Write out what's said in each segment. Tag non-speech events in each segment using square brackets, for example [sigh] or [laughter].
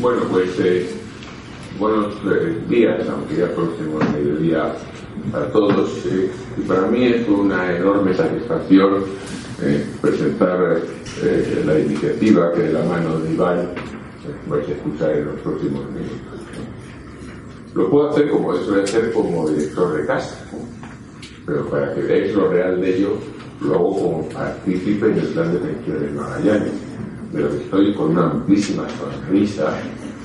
Bueno, pues eh, buenos eh, días, aunque ya próximo mediodía a todos. Eh, y para mí es una enorme satisfacción presentar la iniciativa que de la mano de Iván vais a escuchar en los próximos minutos. Lo puedo hacer como de hacer como director de casa, pero para que veáis lo real de ello, lo hago como partícipe en el plan de pensiones Magallanes pero estoy con una amplísima sonrisa,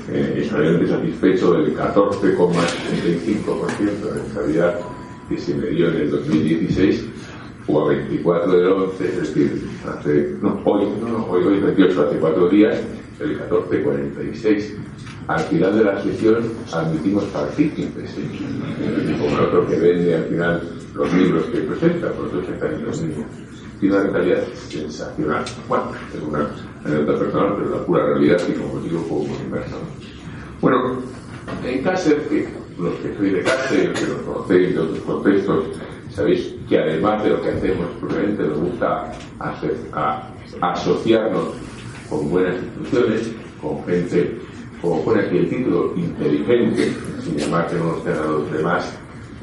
eh, satisfecho del 14,65% de rentabilidad que se me dio en el 2016 o a 24 del 11, es decir, hace, no, hoy, no, hoy, hoy 28, hace cuatro días, el 14,46. Al final de la sesión admitimos partícipes, ¿eh? como el otro que vende al final los libros que presenta, por eso exactamente los mismos tiene una rentabilidad sensacional. Bueno, es una anécdota personal, pero la pura realidad y como digo, como inversor. Bueno, en Cáceres, los que sois de Cáceres, que nos conocéis de otros contextos, sabéis que además de lo que hacemos probablemente nos gusta hacer, a, asociarnos con buenas instituciones, con gente, como pone aquí el título, inteligente, sin llamar que no nos a los demás.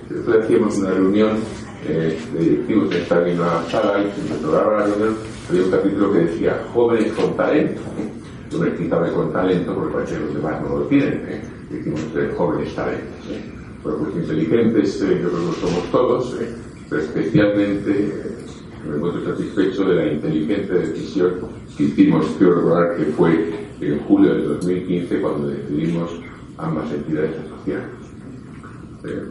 Después hacíamos una reunión eh, de directivos de esta misma sala y programa la reunión, había un capítulo que decía jóvenes con talento. Yo me explicaba con talento porque parece que los demás no lo tienen. ¿eh? Decimos de jóvenes talentos. ¿eh? Bueno, pues inteligentes eh, yo creo que somos todos, ¿eh? pero especialmente eh, me encuentro satisfecho de la inteligente decisión que hicimos, quiero recordar que fue en julio de 2015 cuando decidimos ambas entidades asociadas.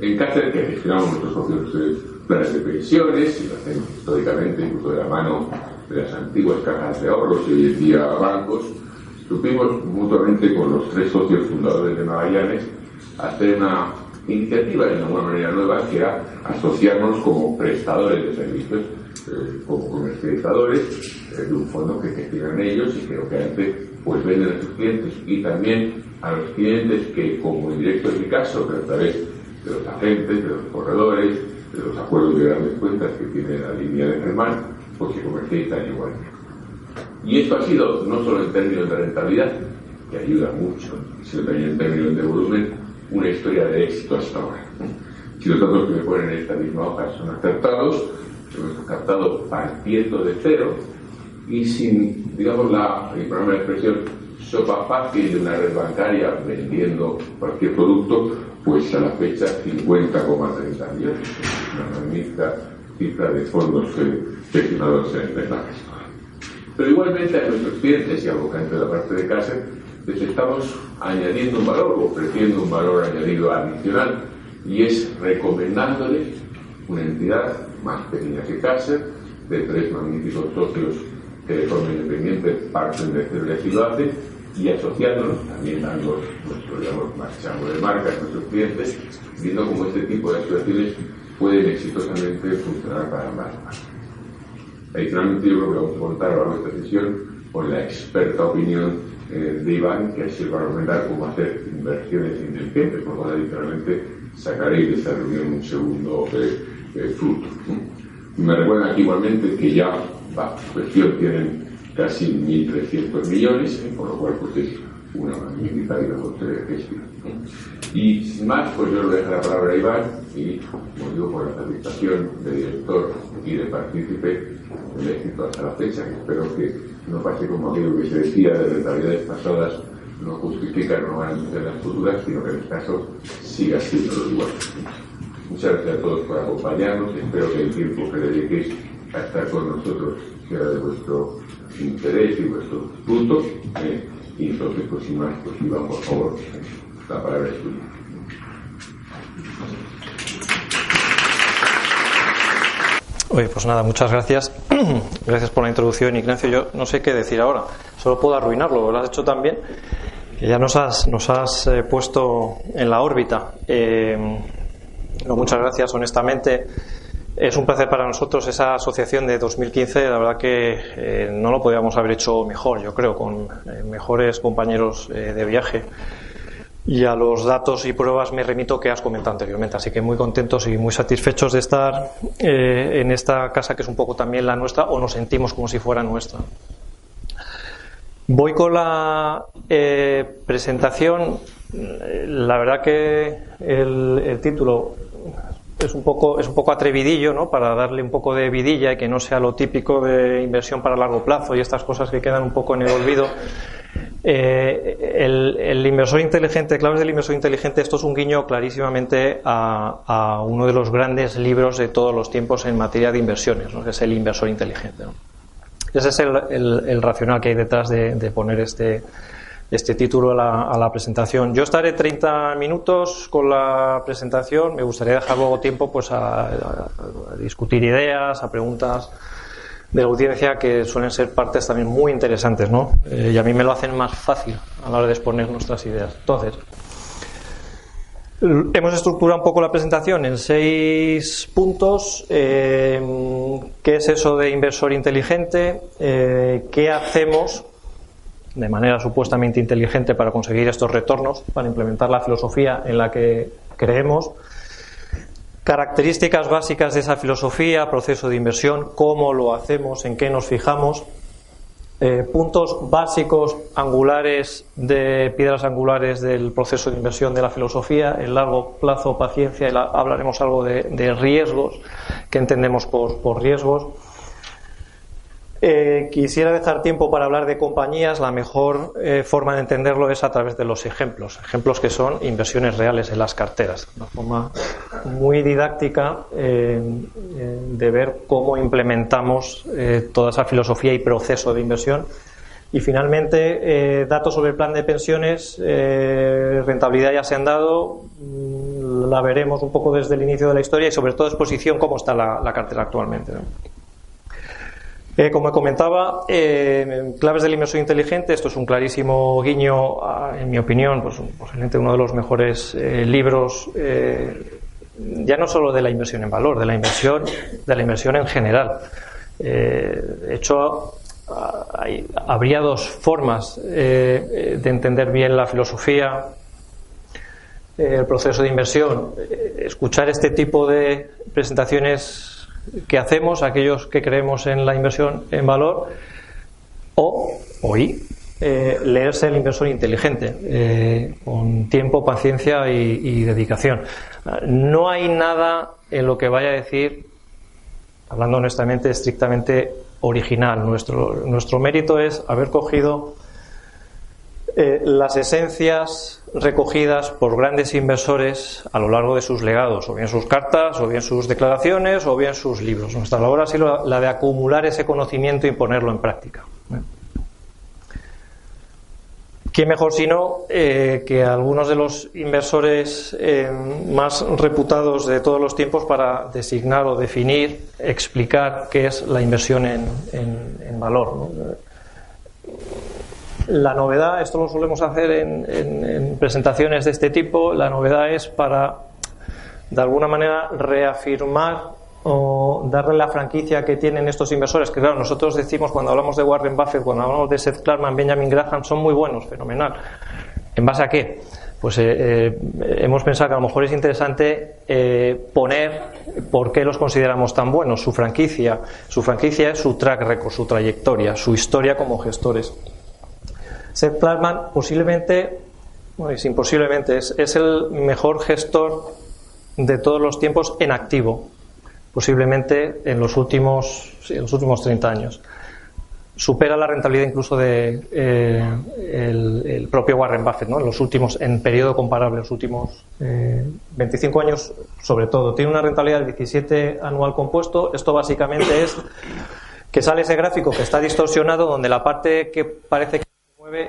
en Cáceres, que gestionamos nuestros propios planes de pensiones, y lo hacemos históricamente incluso de la mano de las antiguas cajas de ahorros y hoy en día bancos, supimos mutuamente con los tres socios fundadores de Magallanes hacer una iniciativa de alguna manera nueva que era asociarnos como prestadores de servicios, eh, como comercializadores eh, de un fondo que gestionan ellos y que obviamente pues venden a sus clientes. Y también a los clientes que como indirecto es mi caso, pero a través de los agentes, de los corredores, de los acuerdos de grandes cuentas que tiene la línea de Germán, pues se comercializan igual. Y esto ha sido, no solo en términos de rentabilidad, que ayuda mucho, sino también en términos de volumen, una historia de éxito hasta ahora. Si los datos que me ponen en esta misma hoja son acertados, hemos captado partiendo de cero y sin, digamos, la expresión, sopa fácil de una red bancaria vendiendo cualquier producto, pues a la fecha 50,30 millones, una magnífica cifra de fondos gestionados en la Pero igualmente a nuestros clientes y a de la parte de casa, les estamos añadiendo un valor, ofreciendo un valor añadido adicional, y es recomendándoles una entidad más pequeña que Cáceres, de tres magníficos socios que de forma independiente parten de Cebre y lo hacen, y asociándonos también dando nuestro digamos, marchamos de marca a nuestros clientes, viendo cómo este tipo de asociaciones pueden exitosamente funcionar para más. Adicionalmente, yo creo que vamos a contar ahora esta sesión con la experta opinión eh, de Iván, que así va a recomendar cómo hacer inversiones inteligentes, por lo cual adicionalmente sacaréis de esta reunión un segundo eh, eh, fruto. Me recuerdan aquí igualmente que ya, va, cuestión tienen casi 1.300 millones, por lo cual pues es una magnífica de gestión. Y sin más, pues yo le dejo la palabra a Iván y, como digo, por la satisfacción de director y de partícipe del éxito hasta la fecha, que espero que no pase como aquello que se decía de rentabilidades pasadas no justifica no van a las futuras, sino que en este caso siga siendo lo igual. Muchas gracias a todos por acompañarnos espero que el tiempo que dediquéis a estar con nosotros sea de vuestro interés y vuestro fruto. Eh, y entonces, pues sin más, pues Iván, por favor, la palabra es tuya. Oye, pues nada, muchas gracias. [clears throat] gracias por la introducción, Ignacio. Yo no sé qué decir ahora. Solo puedo arruinarlo. Lo has hecho tan bien que ya nos has, nos has eh, puesto en la órbita. Eh, muchas gracias, honestamente. Es un placer para nosotros esa asociación de 2015. La verdad que eh, no lo podíamos haber hecho mejor, yo creo, con eh, mejores compañeros eh, de viaje. Y a los datos y pruebas me remito que has comentado anteriormente. Así que muy contentos y muy satisfechos de estar en esta casa que es un poco también la nuestra o nos sentimos como si fuera nuestra. Voy con la presentación. La verdad que el, título es un poco es un poco atrevidillo, ¿no? Para darle un poco de vidilla y que no sea lo típico de inversión para largo plazo y estas cosas que quedan un poco en el olvido. Eh, el, inversor inteligente, claves del inversor inteligente, esto es un guiño clarísimamente a, uno de los grandes libros de todos los tiempos en materia de inversiones, que es el inversor inteligente. Ese es el, racional que hay detrás de, poner este, este título a la, presentación. Yo estaré 30 minutos con la presentación. Me gustaría dejar luego tiempo pues a, discutir ideas, a preguntas de la audiencia que suelen ser partes también muy interesantes, ¿no? Eh, y a mí me lo hacen más fácil a la hora de exponer nuestras ideas. Entonces, Hemos estructurado un poco la presentación en seis puntos. Eh, ¿Qué es eso de inversor inteligente? Eh, ¿Qué hacemos de manera supuestamente inteligente para conseguir estos retornos, para implementar la filosofía en la que creemos? Características básicas de esa filosofía, proceso de inversión, cómo lo hacemos, en qué nos fijamos eh, puntos básicos angulares de piedras angulares del proceso de inversión de la filosofía, el largo plazo, paciencia, y hablaremos algo de, riesgos, que entendemos por riesgos eh, quisiera dejar tiempo para hablar de compañías. La mejor eh, forma de entenderlo es a través de los ejemplos. Ejemplos que son inversiones reales en las carteras. Una forma muy didáctica eh, de ver cómo implementamos toda esa filosofía y proceso de inversión. Y finalmente, datos sobre el plan de pensiones, rentabilidad ya se han dado, mm, la veremos un poco desde el inicio de la historia y sobre todo exposición, cómo está la, cartera actualmente. Eh, como comentaba, eh, claves del inversor inteligente, esto es un clarísimo guiño, en mi opinión, pues posiblemente uno de los mejores eh, libros, ya no solo de la inversión en valor, de la inversión, de la inversión en general. de hecho, habría dos formas de entender bien la filosofía, el proceso de inversión. Escuchar este tipo de presentaciones que hacemos, aquellos que creemos en la inversión en valor, o hoy eh, leerse el inversor inteligente, eh, con tiempo, paciencia y, dedicación. No hay nada en lo que vaya a decir, hablando honestamente, estrictamente original. Nuestro, nuestro mérito es haber cogido eh, las esencias recogidas por grandes inversores a lo largo de sus legados, o bien sus cartas, o bien sus declaraciones, o bien sus libros. Nuestra labor ha sido la de acumular ese conocimiento y ponerlo en práctica. ¿Qué mejor sino eh, que algunos de los inversores eh, más reputados de todos los tiempos para designar o definir, explicar qué es la inversión en, en valor? La novedad, esto lo solemos hacer en, presentaciones de este tipo, la novedad es para, de alguna manera, reafirmar o darle la franquicia que tienen estos inversores, que claro, nosotros decimos cuando hablamos de Warren Buffett, cuando hablamos de Seth Klarman, Benjamin Graham, son muy buenos, fenomenal. ¿En base a qué? Pues eh, eh, hemos pensado que a lo mejor es interesante eh, poner por qué los consideramos tan buenos, su franquicia. Su franquicia es su track record, su trayectoria, su historia como gestores. Seth Klarman posiblemente, es imposiblemente, es, es el mejor gestor de todos los tiempos en activo, posiblemente en los últimos, en los últimos 30 años. Supera la rentabilidad incluso de eh, el, propio Warren Buffett, ¿no? En los últimos, en periodo comparable, los últimos 25 eh, años, sobre todo. Tiene una rentabilidad del 17 anual compuesto. Esto básicamente es que sale ese gráfico que está distorsionado, donde la parte que parece que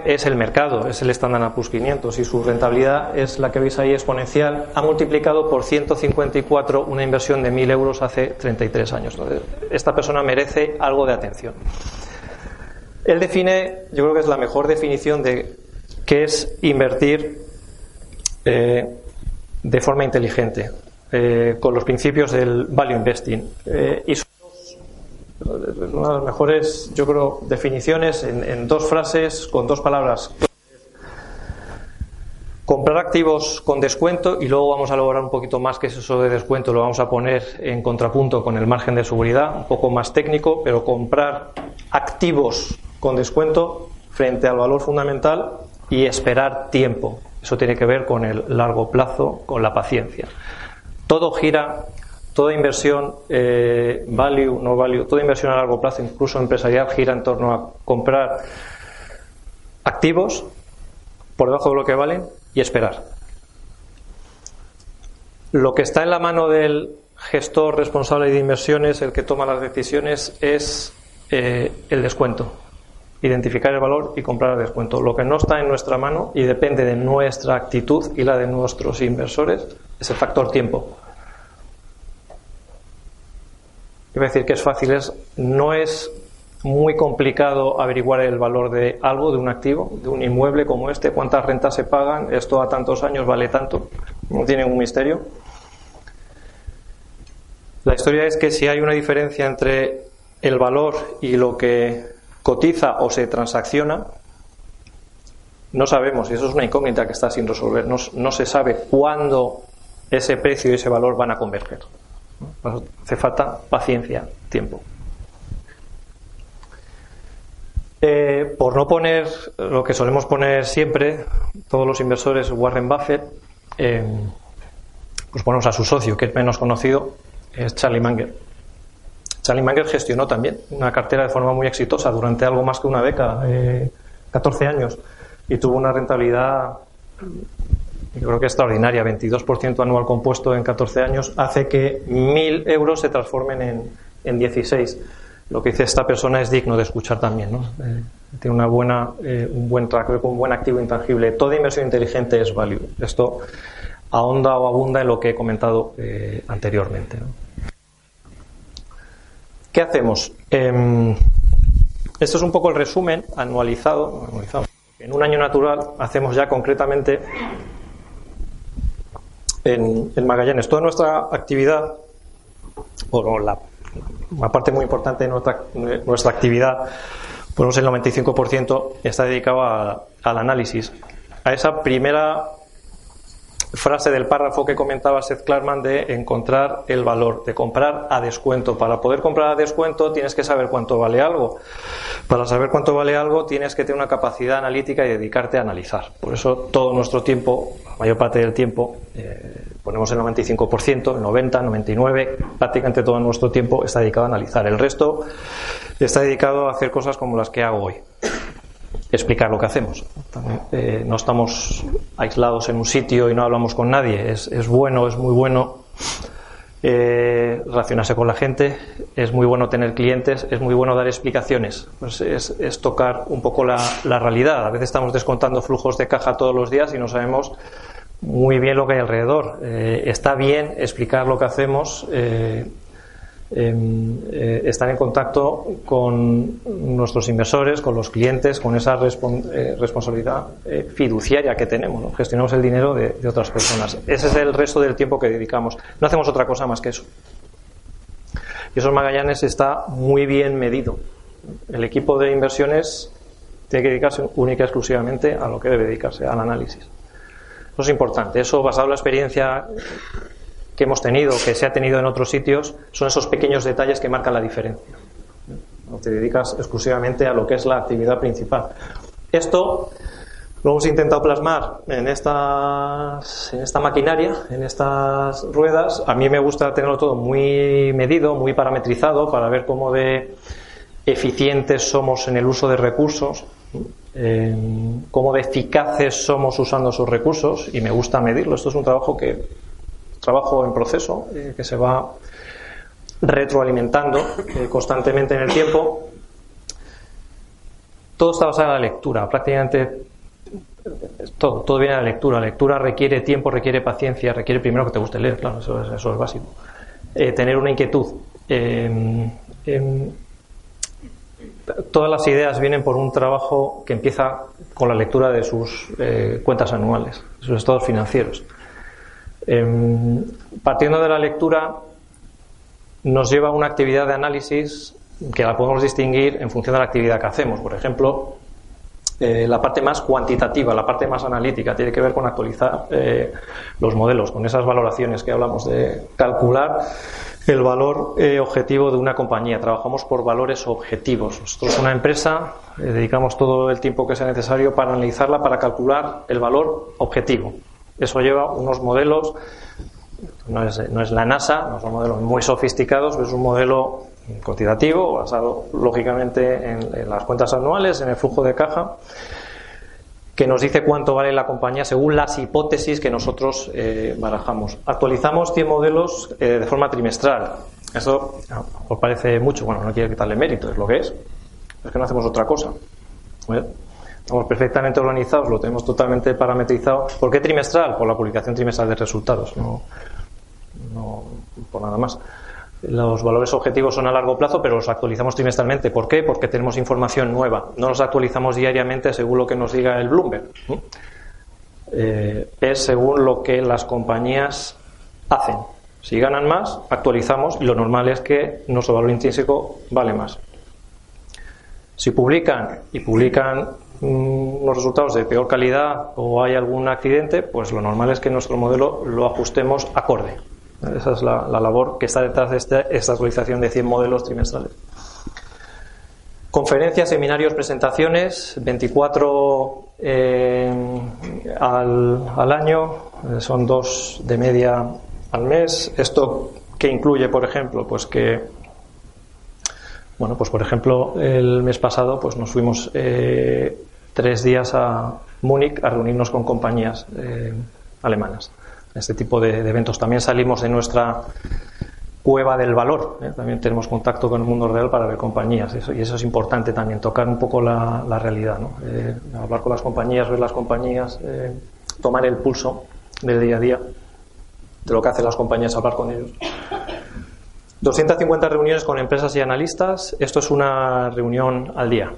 es el mercado, es el Standard Poor's 500 y su rentabilidad es la que veis ahí exponencial. Ha multiplicado por 154 una inversión de 1.000 euros hace 33 años. esta persona merece algo de atención. Él define, yo creo que es la mejor definición de qué es invertir eh, de forma inteligente, eh, con los principios del value investing. Eh, y una de las mejores, yo creo, definiciones en, dos frases, con dos palabras. Comprar activos con descuento y luego vamos a lograr un poquito más que eso de descuento, lo vamos a poner en contrapunto con el margen de seguridad, un poco más técnico, pero comprar activos con descuento, frente al valor fundamental y esperar tiempo. Eso tiene que ver con el largo plazo, con la paciencia. Todo gira, toda inversión, eh, value, no value, toda inversión a largo plazo, incluso empresarial, gira en torno a comprar activos por debajo de lo que valen y esperar. Lo que está en la mano del gestor responsable de inversiones, el que toma las decisiones, es eh, el descuento. Identificar el valor y comprar el descuento. Lo que no está en nuestra mano y depende de nuestra actitud y la de nuestros inversores es el factor tiempo. Quiero decir que es fácil, es, no es muy complicado averiguar el valor de algo, de un activo, de un inmueble como este, cuántas rentas se pagan, esto a tantos años vale tanto, no tiene un misterio. La historia es que si hay una diferencia entre el valor y lo que cotiza o se transacciona, no sabemos, y eso es una incógnita que está sin resolver, no se sabe cuándo ese precio y ese valor van a converger. Hace falta paciencia, tiempo. Eh, por no poner lo que solemos poner siempre, todos los inversores, Warren Buffett, eh, pues ponemos a su socio, que es menos conocido, es Charlie Munger. Charlie Munger gestionó también una cartera de forma muy exitosa durante algo más que una década, 14 eh, años, y tuvo una rentabilidad, yo creo que extraordinaria, 22% anual compuesto en 14 años, hace que 1.000 euros se transformen en, en 16 lo que dice esta persona es digno de escuchar también. ¿no? Eh, tiene una buena, eh, un buen track, un buen activo intangible. Toda inversión inteligente es value. Esto ahonda o abunda en lo que he comentado eh, anteriormente. ¿Qué hacemos? Em, esto es un poco el resumen anualizado, anualizado. En un año natural hacemos ya concretamente en, en Magallanes toda nuestra actividad, o la una parte muy importante de nuestra, nuestra actividad, pues el 95% está dedicado al análisis. A esa primera frase del párrafo que comentaba Seth Klarman de encontrar el valor, de comprar a descuento. Para poder comprar a descuento tienes que saber cuánto vale algo. Para saber cuánto vale algo tienes que tener una capacidad analítica y dedicarte a analizar. Por eso todo nuestro tiempo, la mayor parte del tiempo, eh, ponemos el 95%, el 90, 99, prácticamente todo nuestro tiempo está dedicado a analizar. El resto está dedicado a hacer cosas como las que hago hoy explicar lo que hacemos. Eh, no estamos aislados en un sitio y no hablamos con nadie. Es, bueno, es muy bueno eh, relacionarse con la gente, es muy bueno tener clientes, es muy bueno dar explicaciones. Pues es, tocar un poco la, realidad. A veces estamos descontando flujos de caja todos los días y no sabemos muy bien lo que hay alrededor. Eh, está bien explicar lo que hacemos Em, eh, estar en contacto con nuestros inversores, con los clientes, con esa eh, responsabilidad eh, fiduciaria que tenemos. Gestionamos el dinero de, otras personas. Ese es el resto del tiempo que dedicamos. No hacemos otra cosa más que eso. Y esos Magallanes está muy bien medido. El equipo de inversiones tiene que dedicarse única y exclusivamente a lo que debe dedicarse, al análisis. Eso es importante. Eso, basado en la experiencia que hemos tenido, que se ha tenido en otros sitios, son esos pequeños detalles que marcan la diferencia. No te dedicas exclusivamente a lo que es la actividad principal. Esto lo hemos intentado plasmar en, estas, en esta maquinaria, en estas ruedas. A mí me gusta tenerlo todo muy medido, muy parametrizado, para ver cómo de eficientes somos en el uso de recursos, cómo de eficaces somos usando esos recursos, y me gusta medirlo. Esto es un trabajo que trabajo en proceso eh, que se va retroalimentando eh, constantemente en el tiempo. Todo está basado en la lectura, prácticamente todo, todo viene de la lectura. La lectura requiere tiempo, requiere paciencia, requiere primero que te guste leer, claro, eso es, eso es básico. Eh, tener una inquietud. Em, em, todas las ideas vienen por un trabajo que empieza con la lectura de sus cuentas anuales, sus estados financieros. Em, partiendo de la lectura, nos lleva a una actividad de análisis que la podemos distinguir en función de la actividad que hacemos. Por ejemplo, eh, la parte más cuantitativa, la parte más analítica, tiene que ver con actualizar eh, los modelos, con esas valoraciones que hablamos de calcular el valor eh, objetivo de una compañía. Trabajamos por valores objetivos. Nosotros, una empresa, dedicamos todo el tiempo que sea necesario para analizarla, para calcular el valor objetivo. Eso lleva unos modelos, no es, no es la NASA, no son modelos muy sofisticados, es un modelo cuantitativo, basado lógicamente en, las cuentas anuales, en el flujo de caja, que nos dice cuánto vale la compañía según las hipótesis que nosotros eh, barajamos. Actualizamos 100 modelos eh, de forma trimestral. Eso os parece mucho, bueno, no quiero quitarle mérito, es lo que es. Es que no hacemos otra cosa. Estamos perfectamente organizados, lo tenemos totalmente parametrizado. ¿Por qué trimestral? Por la publicación trimestral de resultados, no, no por nada más. Los valores objetivos son a largo plazo, pero los actualizamos trimestralmente. ¿Por qué? Porque tenemos información nueva. No los actualizamos diariamente según lo que nos diga el Bloomberg. Eh, es según lo que las compañías hacen. Si ganan más, actualizamos y lo normal es que nuestro valor intrínseco vale más. Si publican y publican mm, los resultados de peor calidad o hay algún accidente, pues lo normal es que nuestro modelo lo ajustemos acorde. Esa es la, labor que está detrás de esta actualización de 100 modelos trimestrales. Conferencias, seminarios, presentaciones, 24 eh, al, año, eh, son dos de media al mes. Esto que incluye, por ejemplo, pues que, bueno, pues por ejemplo, el mes pasado pues nos fuimos eh, tres días a Múnich a reunirnos con compañías alemanas este tipo de, eventos. También salimos de nuestra cueva del valor. ¿eh? También tenemos contacto con el mundo real para ver compañías. y eso es importante también, tocar un poco la, realidad. Eh, hablar con las compañías, ver las compañías, eh, tomar el pulso del día a día de lo que hacen las compañías, hablar con ellos. 250 reuniones con empresas y analistas. Esto es una reunión al día.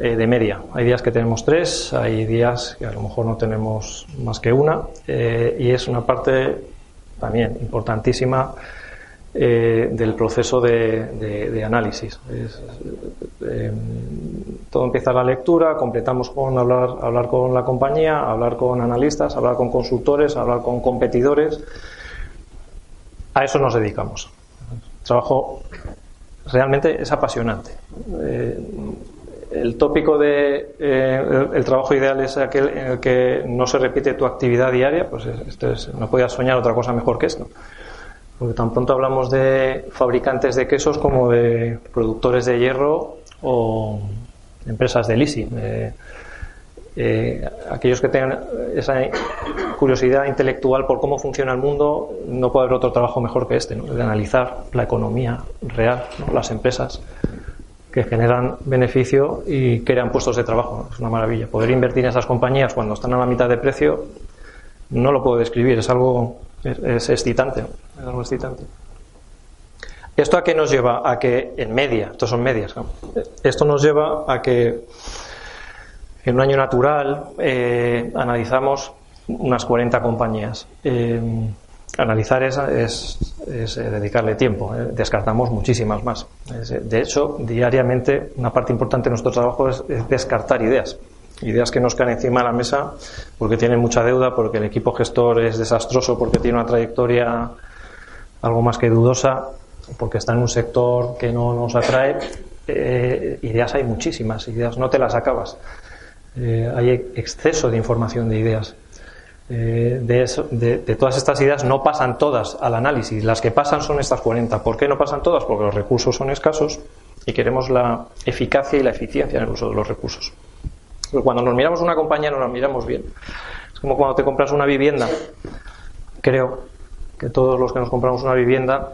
Eh, de media. Hay días que tenemos tres, hay días que a lo mejor no tenemos más que una eh, y es una parte también importantísima eh, del proceso de, análisis. todo empieza la lectura, completamos con hablar, hablar con la compañía, hablar con analistas, hablar con consultores, hablar con competidores. A eso nos dedicamos. El trabajo realmente es apasionante el tópico de eh, el, trabajo ideal es aquel en el que no se repite tu actividad diaria, pues esto no podías soñar otra cosa mejor que esto. Porque tan pronto hablamos de fabricantes de quesos como de productores de hierro o empresas de leasing. Eh, aquellos que tengan esa curiosidad intelectual por cómo funciona el mundo, no puede haber otro trabajo mejor que este, de analizar la economía real, las empresas que generan beneficio y crean puestos de trabajo. Es una maravilla. Poder invertir en esas compañías cuando están a la mitad de precio, no lo puedo describir, es algo es, excitante, es algo excitante. ¿Esto a qué nos lleva? A que en media, estos son medias, esto nos lleva a que en un año natural eh, analizamos unas 40 compañías. Eh, analizar esa es, eh, dedicarle tiempo. Eh. Descartamos muchísimas más. Eh, de hecho, diariamente una parte importante de nuestro trabajo es, descartar ideas. Ideas que nos caen encima de la mesa porque tienen mucha deuda, porque el equipo gestor es desastroso, porque tiene una trayectoria algo más que dudosa, porque está en un sector que no nos atrae. ideas hay muchísimas, ideas no te las acabas. hay exceso de información de ideas. Eh, de, todas estas ideas no pasan todas al análisis. Las que pasan son estas 40. ¿Por qué no pasan todas? Porque los recursos son escasos y queremos la eficacia y la eficiencia en el uso de los recursos. cuando nos miramos una compañía no nos miramos bien. Es como cuando te compras una vivienda. Creo que todos los que nos compramos una vivienda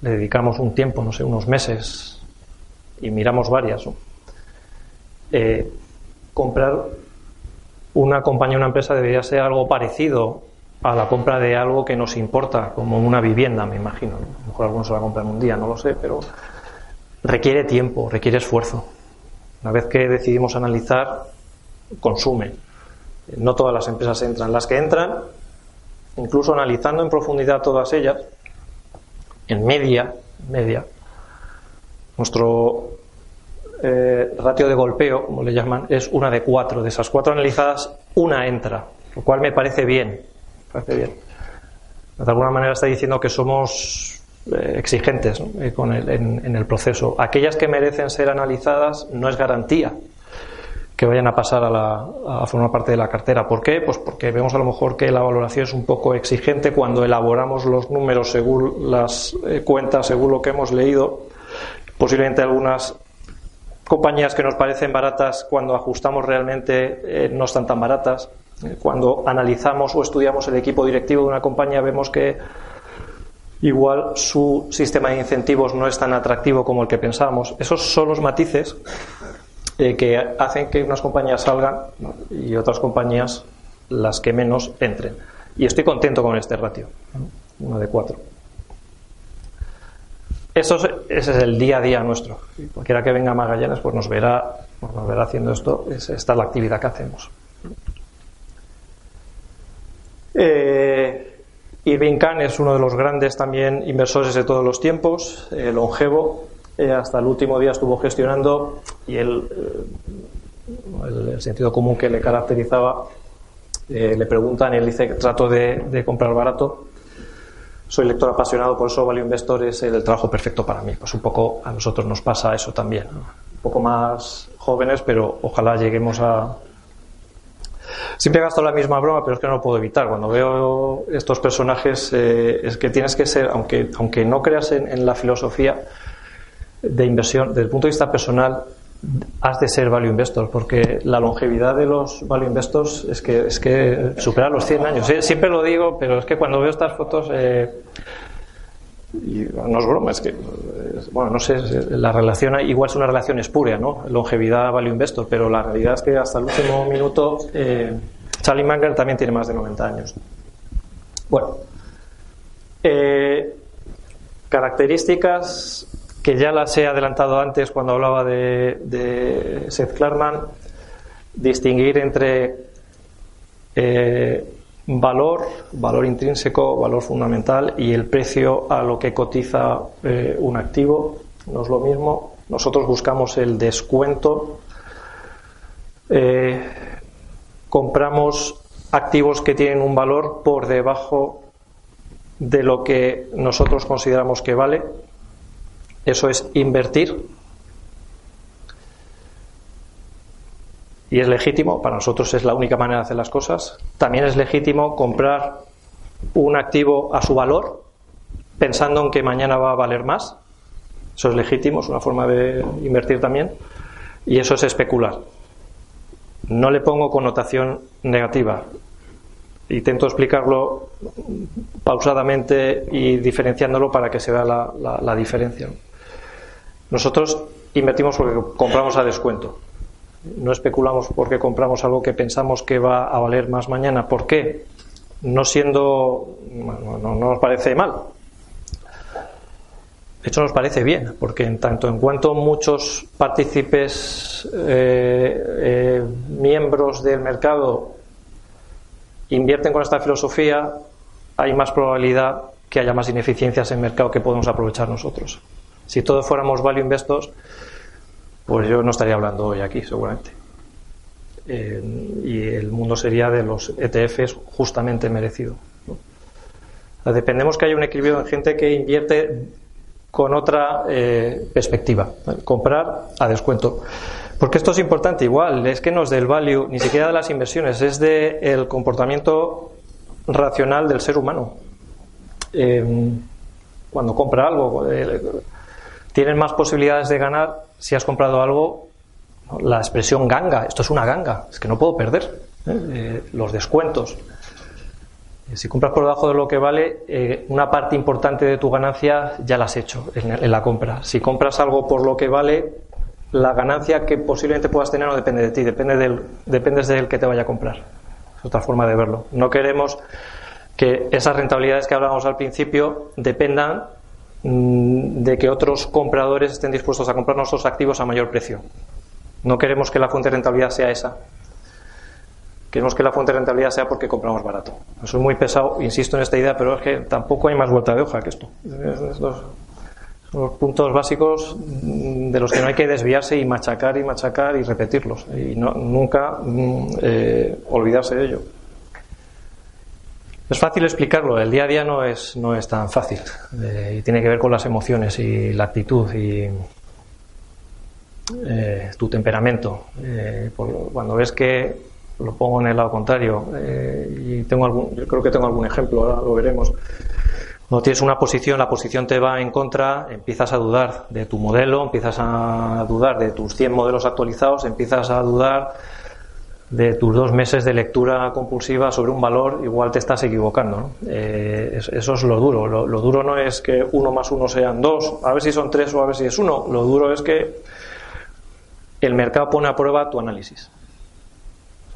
le dedicamos un tiempo, no sé, unos meses y miramos varias. Eh, comprar una compañía, una empresa debería ser algo parecido a la compra de algo que nos importa, como una vivienda, me imagino. A lo mejor algunos se va a comprar en un día, no lo sé, pero requiere tiempo, requiere esfuerzo. Una vez que decidimos analizar, consume. No todas las empresas entran. Las que entran, incluso analizando en profundidad todas ellas, en media, media, nuestro eh, ratio de golpeo, como le llaman, es una de cuatro. De esas cuatro analizadas, una entra, lo cual me parece bien. parece bien. De alguna manera está diciendo que somos eh, exigentes eh, con el, en, el proceso. Aquellas que merecen ser analizadas no es garantía que vayan a pasar a, formar parte de la cartera. ¿Por qué? Pues porque vemos a lo mejor que la valoración es un poco exigente cuando elaboramos los números según las cuentas, según lo que hemos leído. Posiblemente algunas compañías que nos parecen baratas cuando ajustamos realmente eh, no están tan baratas. Eh, cuando analizamos o estudiamos el equipo directivo de una compañía vemos que igual su sistema de incentivos no es tan atractivo como el que pensábamos. Esos son los matices eh, que hacen que unas compañías salgan y otras compañías las que menos entren. Y estoy contento con este ratio, uno de cuatro. Eso ese es el día a día nuestro. Cualquiera que venga a Magallanes pues nos verá, nos verá haciendo esto. esta es la actividad que hacemos. Eh, Irving Khan es uno de los grandes también inversores de todos los tiempos, eh, longevo. Eh, hasta el último día estuvo gestionando y él, eh, el, sentido común que le caracterizaba, le preguntan, él dice que trato de comprar barato soy lector apasionado, por eso Value Investor es el trabajo perfecto para mí. Pues un poco a nosotros nos pasa eso también. Un poco más jóvenes, pero ojalá lleguemos a. Siempre gasto la misma broma, pero es que no lo puedo evitar. Cuando veo estos personajes, eh, es que tienes que ser, aunque, aunque no creas en, en la filosofía de inversión, desde el punto de vista personal, has de ser value investor, porque la longevidad de los value investors es que, es que supera los 100 años. Siempre lo digo, pero es que cuando veo estas fotos, eh, no es broma, es que, bueno, no sé, la relación igual es una relación espúrea, ¿no? Longevidad value investor, pero la realidad es que hasta el último minuto, eh, Charlie Munger también tiene más de 90 años. Bueno, eh, características que ya las he adelantado antes cuando hablaba de, Seth Klarman, distinguir entre eh, valor, valor intrínseco, valor fundamental y el precio a lo que cotiza eh, un activo. No es lo mismo. Nosotros buscamos el descuento. Eh, compramos activos que tienen un valor por debajo de lo que nosotros consideramos que vale eso es invertir. Y es legítimo, para nosotros es la única manera de hacer las cosas. También es legítimo comprar un activo a su valor, pensando en que mañana va a valer más. Eso es legítimo, es una forma de invertir también. Y eso es especular. No le pongo connotación negativa. Intento explicarlo pausadamente y diferenciándolo para que se vea la, la diferencia. Nosotros invertimos porque compramos a descuento. No especulamos porque compramos algo que pensamos que va a valer más mañana. ¿Por qué? No siendo. no, nos parece mal. De hecho, nos parece bien, porque en tanto en cuanto muchos partícipes, eh, eh, miembros del mercado, invierten con esta filosofía, hay más probabilidad que haya más ineficiencias en el mercado que podemos aprovechar nosotros. Si todos fuéramos value investors, pues yo no estaría hablando hoy aquí, seguramente. Eh, y el mundo sería de los ETFs justamente merecido. Dependemos que haya un equilibrio en gente que invierte con otra eh, perspectiva, comprar a descuento. Porque esto es importante, igual, es que no es del value, ni siquiera de las inversiones, es del comportamiento racional del ser humano. Eh, cuando compra algo, tienes más posibilidades de ganar si has comprado algo. La expresión ganga, esto es una ganga, es que no puedo perder. ¿eh? Eh, los descuentos. Eh, si compras por debajo de lo que vale, una parte importante de tu ganancia ya la has hecho en, la compra. Si compras algo por lo que vale, la ganancia que posiblemente puedas tener no depende de ti, depende del, dependes del que te vaya a comprar. Es otra forma de verlo. No queremos que esas rentabilidades que hablábamos al principio dependan de que otros compradores estén dispuestos a comprar nuestros activos a mayor precio. No queremos que la fuente de rentabilidad sea esa. Queremos que la fuente de rentabilidad sea porque compramos barato. Soy muy pesado, insisto en esta idea, pero es que tampoco hay más vuelta de hoja que esto. Son los puntos básicos de los que no hay que desviarse y machacar y machacar y repetirlos. Y no, nunca mm, eh, olvidarse de ello. Es fácil explicarlo, el día a día no es, no es tan fácil. Eh, y tiene que ver con las emociones y la actitud y eh, tu temperamento. cuando ves que, lo pongo en el lado contrario, y tengo algún, yo creo que tengo algún ejemplo, ahora lo veremos no tienes una posición, la posición te va en contra, empiezas a dudar de tu modelo, empiezas a dudar de tus 100 modelos actualizados, empiezas a dudar de tus dos meses de lectura compulsiva sobre un valor, igual te estás equivocando. Eh, eso es lo duro. Lo, duro no es que uno más uno sean dos, a ver si son tres o a ver si es uno. Lo duro es que el mercado pone a prueba tu análisis.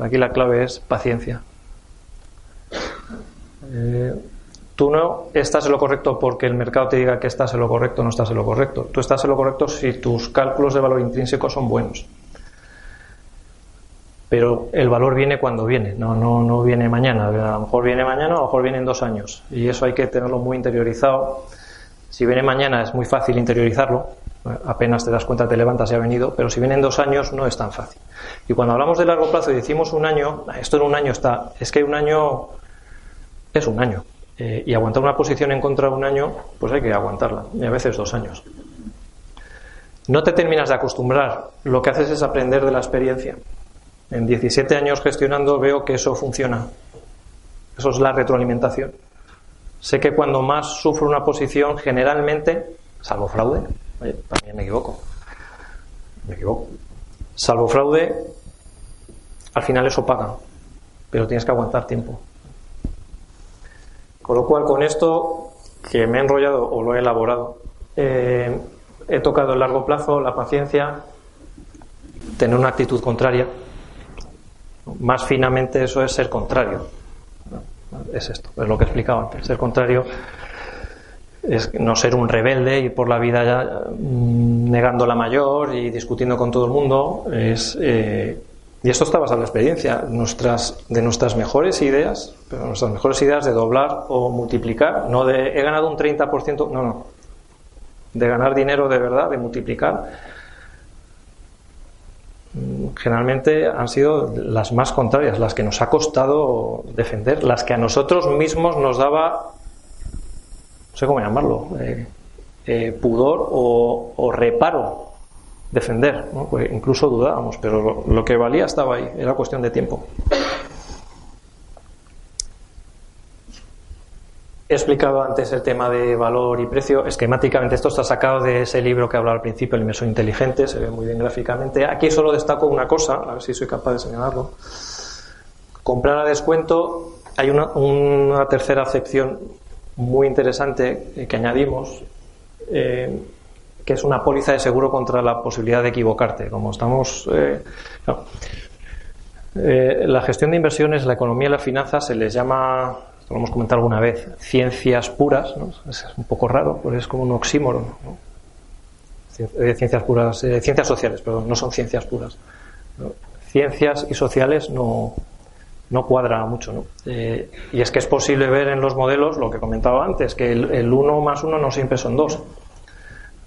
Aquí la clave es paciencia. Eh, Tú no estás en lo correcto porque el mercado te diga que estás en lo correcto o no estás en lo correcto. Tú estás en lo correcto si tus cálculos de valor intrínseco son buenos. Pero el valor viene cuando viene, no, no, no viene mañana. A lo mejor viene mañana, a lo mejor viene en dos años. Y eso hay que tenerlo muy interiorizado. Si viene mañana es muy fácil interiorizarlo. Apenas te das cuenta, te levantas y ha venido. Pero si viene en dos años no es tan fácil. Y cuando hablamos de largo plazo y decimos un año, esto en un año está. Es que un año es un año eh, y aguantar una posición en contra de un año, pues hay que aguantarla, y a veces dos años. No te terminas de acostumbrar, lo que haces es aprender de la experiencia. En 17 años gestionando veo que eso funciona. Eso es la retroalimentación. Sé que cuando más sufro una posición, generalmente, salvo fraude, también me equivoco, me equivoco, salvo fraude, al final eso paga, pero tienes que aguantar tiempo. Con lo cual, con esto, que me he enrollado o lo he elaborado, eh, he tocado el largo plazo, la paciencia, tener una actitud contraria. Más finamente eso es ser contrario. Es esto, es lo que he explicado antes. Ser contrario es no ser un rebelde, y por la vida ya, mm, negando la mayor y discutiendo con todo el mundo. Es eh, y esto está basado en la experiencia, nuestras, de nuestras mejores ideas, pero nuestras mejores ideas de doblar o multiplicar, no de he ganado un 30%, no, no, de ganar dinero de verdad, de multiplicar, generalmente han sido las más contrarias, las que nos ha costado defender, las que a nosotros mismos nos daba, no sé cómo llamarlo, eh, eh, pudor o, o reparo defender. Pues incluso dudábamos, pero lo, que valía estaba ahí, era cuestión de tiempo. He explicado antes el tema de valor y precio. Esquemáticamente, esto está sacado de ese libro que hablaba al principio, El inversor inteligente, se ve muy bien gráficamente. Aquí solo destaco una cosa, a ver si soy capaz de señalarlo. Comprar a descuento, hay una, tercera acepción muy interesante que añadimos. Eh, que es una póliza de seguro contra la posibilidad de equivocarte. Como estamos. Eh, eh, la gestión de inversiones, la economía y la finanza se les llama, lo hemos comentado alguna vez, ciencias puras. Es un poco raro, porque es como un oxímoron. Eh, ciencias puras, ciencias sociales, perdón, no son ciencias puras. Ciencias y sociales no, no cuadra mucho. y es que es posible ver en los modelos lo que comentaba antes, que el 1 más 1 no siempre son 2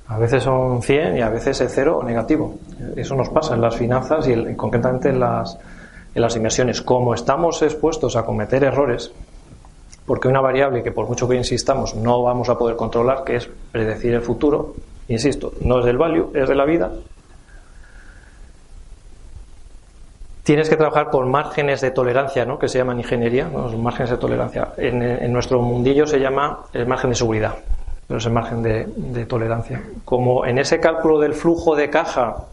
a veces son 100 y a veces es cero o negativo. Eso nos pasa en las finanzas y concretamente en las, en las inversiones. Como estamos expuestos a cometer errores, porque una variable que por mucho que insistamos no vamos a poder controlar, que es predecir el futuro, insisto, no es del value, es de la vida, tienes que trabajar con márgenes de tolerancia, ¿no? que se llaman ingeniería, los márgenes de tolerancia. En, en, nuestro mundillo se llama el margen de seguridad pero ese margen de, tolerancia. Como en ese cálculo del flujo de caja,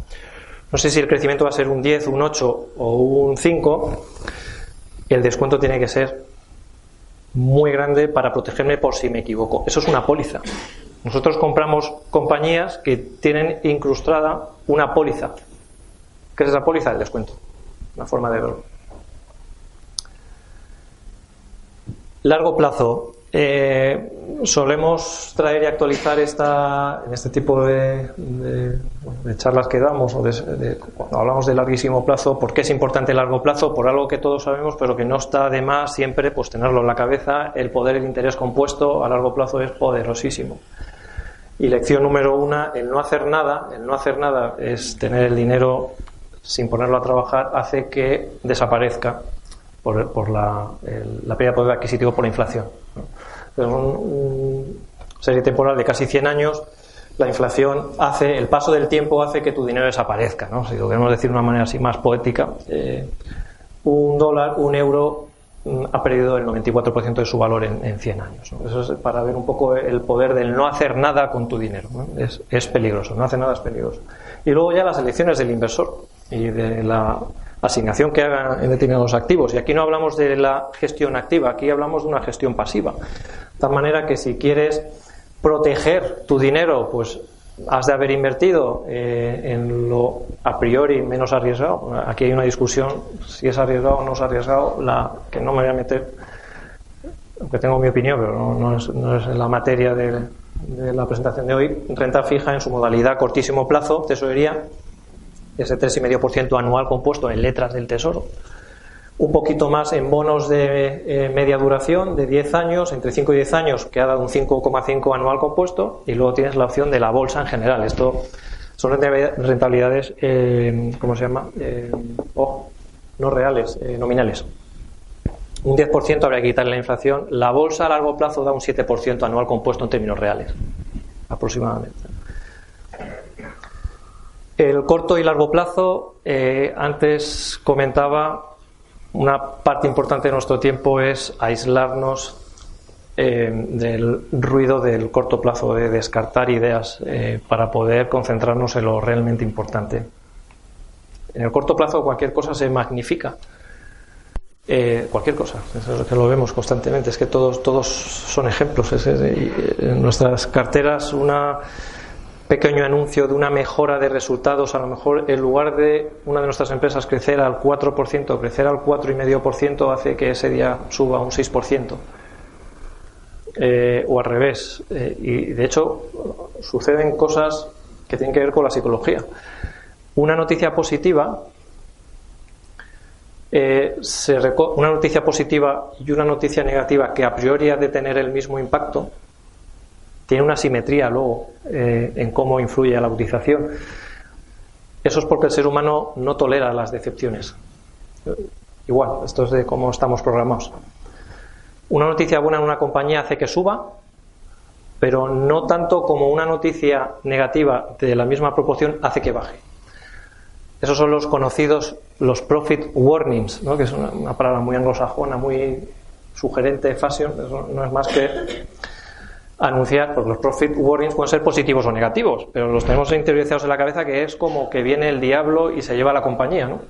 no sé si el crecimiento va a ser un 10, un 8 o un 5, el descuento tiene que ser muy grande para protegerme por si me equivoco. Eso es una póliza. Nosotros compramos compañías que tienen incrustada una póliza. ¿Qué es esa póliza? El descuento. Una forma de verlo. Largo plazo. Eh, solemos traer y actualizar esta, en este tipo de, charlas que damos o cuando hablamos de larguísimo plazo, ¿por qué es importante el largo plazo? Por algo que todos sabemos, pero que no está de más siempre pues tenerlo en la cabeza. El poder, el interés compuesto a largo plazo es poderosísimo. Y lección número una, el no hacer nada, el no hacer nada es tener el dinero sin ponerlo a trabajar, hace que desaparezca por, por la, la, pérdida de poder adquisitivo por la inflación. En una serie temporal de casi 100 años, la inflación hace, el paso del tiempo hace que tu dinero desaparezca, ¿no? Si lo queremos decir de una manera así más poética, eh, un dólar, un euro mm, ha perdido el 94% de su valor en, en 100 años. Eso es para ver un poco el poder del no hacer nada con tu dinero. Es, es, peligroso, no hacer nada es peligroso. Y luego ya las elecciones del inversor y de la asignación que haga en determinados activos. Y aquí no hablamos de la gestión activa, aquí hablamos de una gestión pasiva. De tal manera que si quieres proteger tu dinero, pues has de haber invertido eh, en lo a priori menos arriesgado. Aquí hay una discusión si es arriesgado o no es arriesgado, la que no me voy a meter, aunque tengo mi opinión, pero no, es, no la materia de, de, la presentación de hoy. Renta fija en su modalidad cortísimo plazo, tesorería, ese 3,5% anual compuesto en letras del tesoro un poquito más en bonos de eh, media duración de 10 años, entre 5 y 10 años, que ha dado un 5,5 anual compuesto, y luego tienes la opción de la bolsa en general. Esto son rentabilidades, eh, ¿cómo se llama? Eh, oh, no reales, eh, nominales. Un 10% habría que quitarle la inflación. La bolsa a largo plazo da un 7% anual compuesto en términos reales, aproximadamente. El corto y largo plazo, antes comentaba una parte importante de nuestro tiempo es aislarnos eh, del ruido del corto plazo, de descartar ideas eh, para poder concentrarnos en lo realmente importante. En el corto plazo cualquier cosa se magnifica. Eh, cualquier cosa, eso es que lo vemos constantemente, es que todos, todos son ejemplos. Es, en nuestras carteras una pequeño anuncio de una mejora de resultados, a lo mejor en lugar de una de nuestras empresas crecer al 4%, crecer al 4,5% hace que ese día suba un 6%. Eh, o al revés. Eh, y de hecho suceden cosas que tienen que ver con la psicología. Una noticia positiva, eh, se una noticia positiva y una noticia negativa que a priori ha de tener el mismo impacto, tiene una simetría luego eh, en cómo influye la utilización. Eso es porque el ser humano no tolera las decepciones. Igual, esto es de cómo estamos programados. Una noticia buena en una compañía hace que suba, pero no tanto como una noticia negativa de la misma proporción hace que baje. Esos son los conocidos, los profit warnings, ¿no? que es una, palabra muy anglosajona, muy sugerente, fashion, no es más que anunciar, pues los profit warnings pueden ser positivos o negativos, pero los tenemos interiorizados en la cabeza que es como que viene el diablo y se lleva a la compañía, ¿no?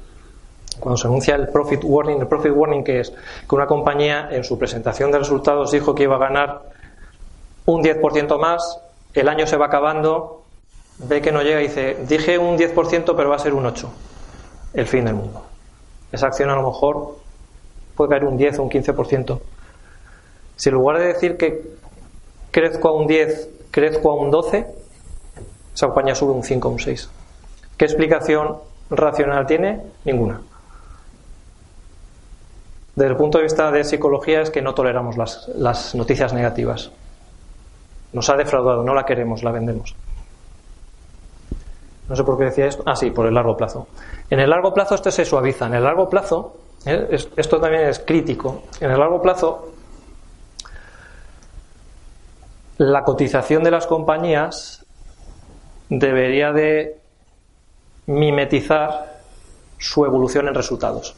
Cuando se anuncia el profit warning, el profit warning que es que una compañía en su presentación de resultados dijo que iba a ganar un 10% más, el año se va acabando, ve que no llega y dice, dije un 10% pero va a ser un 8, el fin del mundo. Esa acción a lo mejor puede caer un 10 o un 15%. Si en lugar de decir que crezco a un 10, crezco a un 12, esa compañía sube un 5 o un 6. ¿Qué explicación racional tiene? Ninguna. Desde el punto de vista de psicología es que no toleramos las, las noticias negativas. Nos ha defraudado, no la queremos, la vendemos. No sé por qué decía esto. Ah, sí, por el largo plazo. En el largo plazo esto se suaviza. En el largo plazo, ¿eh? esto también es crítico. En el largo plazo la cotización de las compañías debería de mimetizar su evolución en resultados.